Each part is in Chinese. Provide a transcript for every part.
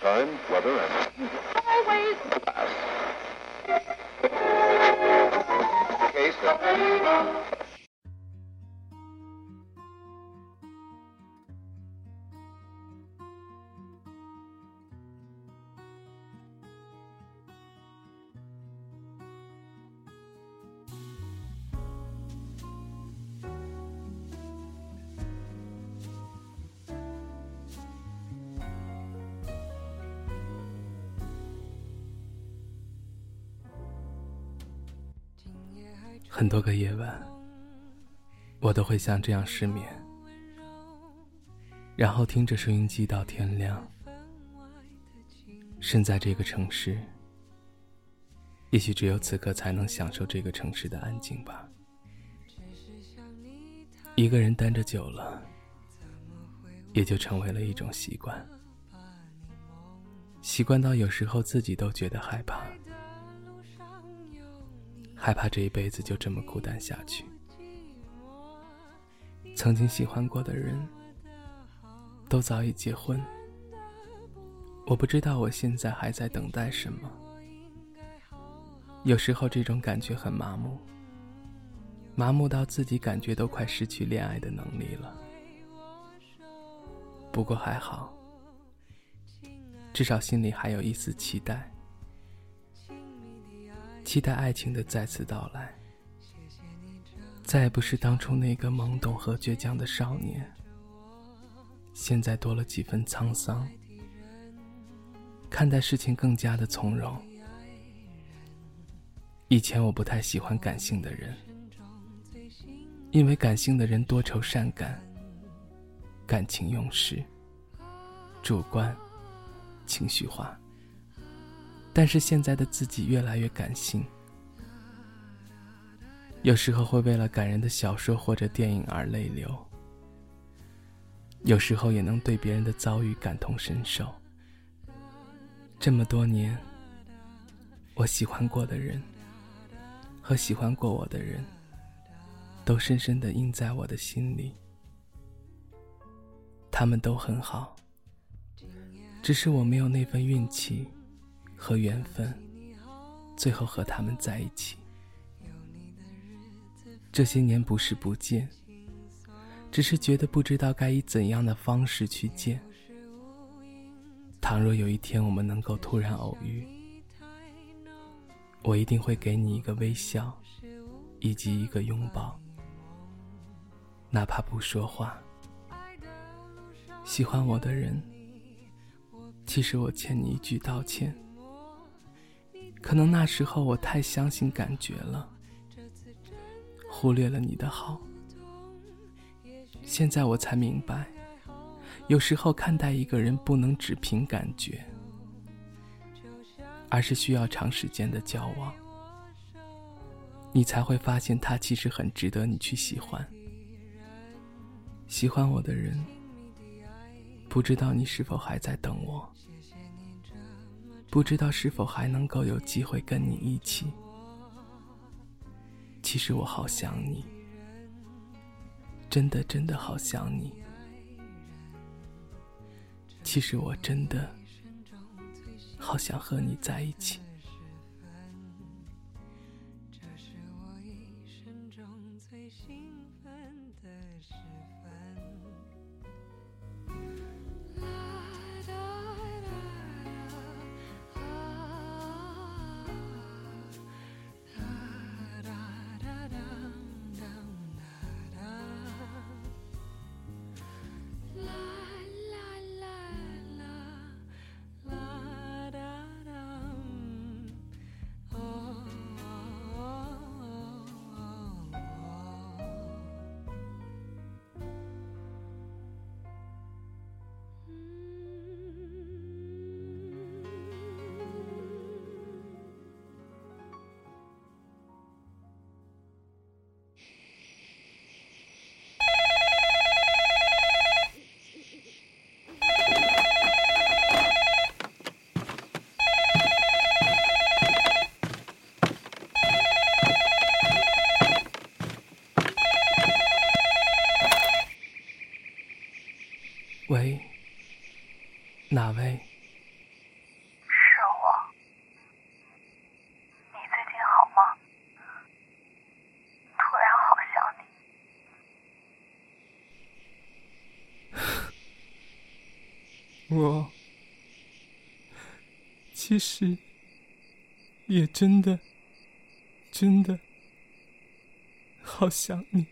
time, weather, and 很多个夜晚，我都会像这样失眠，然后听着收音机到天亮。身在这个城市，也许只有此刻才能享受这个城市的安静吧。一个人待着久了，也就成为了一种习惯，习惯到有时候自己都觉得害怕。害怕这一辈子就这么孤单下去。曾经喜欢过的人，都早已结婚。我不知道我现在还在等待什么。有时候这种感觉很麻木，麻木到自己感觉都快失去恋爱的能力了。不过还好，至少心里还有一丝期待。期待爱情的再次到来，再也不是当初那个懵懂和倔强的少年，现在多了几分沧桑，看待事情更加的从容。以前我不太喜欢感性的人，因为感性的人多愁善感，感情用事，主观，情绪化。但是现在的自己越来越感性，有时候会为了感人的小说或者电影而泪流，有时候也能对别人的遭遇感同身受。这么多年，我喜欢过的人和喜欢过我的人，都深深的印在我的心里。他们都很好，只是我没有那份运气。和缘分，最后和他们在一起。这些年不是不见，只是觉得不知道该以怎样的方式去见。倘若有一天我们能够突然偶遇，我一定会给你一个微笑，以及一个拥抱，哪怕不说话。喜欢我的人，其实我欠你一句道歉。可能那时候我太相信感觉了，忽略了你的好。现在我才明白，有时候看待一个人不能只凭感觉，而是需要长时间的交往，你才会发现他其实很值得你去喜欢。喜欢我的人，不知道你是否还在等我。不知道是否还能够有机会跟你一起。其实我好想你，真的真的好想你。其实我真的好想和你在一起。喂是我。你最近好吗？突然好想你。我其实也真的真的好想你。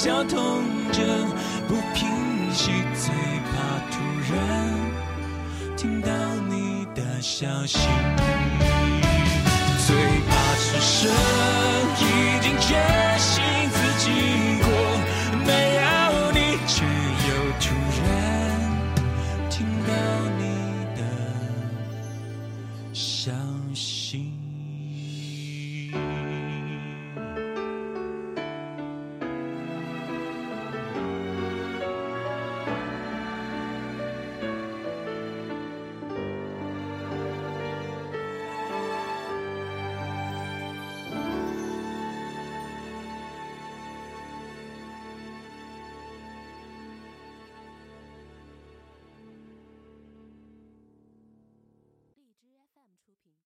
绞痛着不平息，最怕突然听到你的消息，最怕此生已经决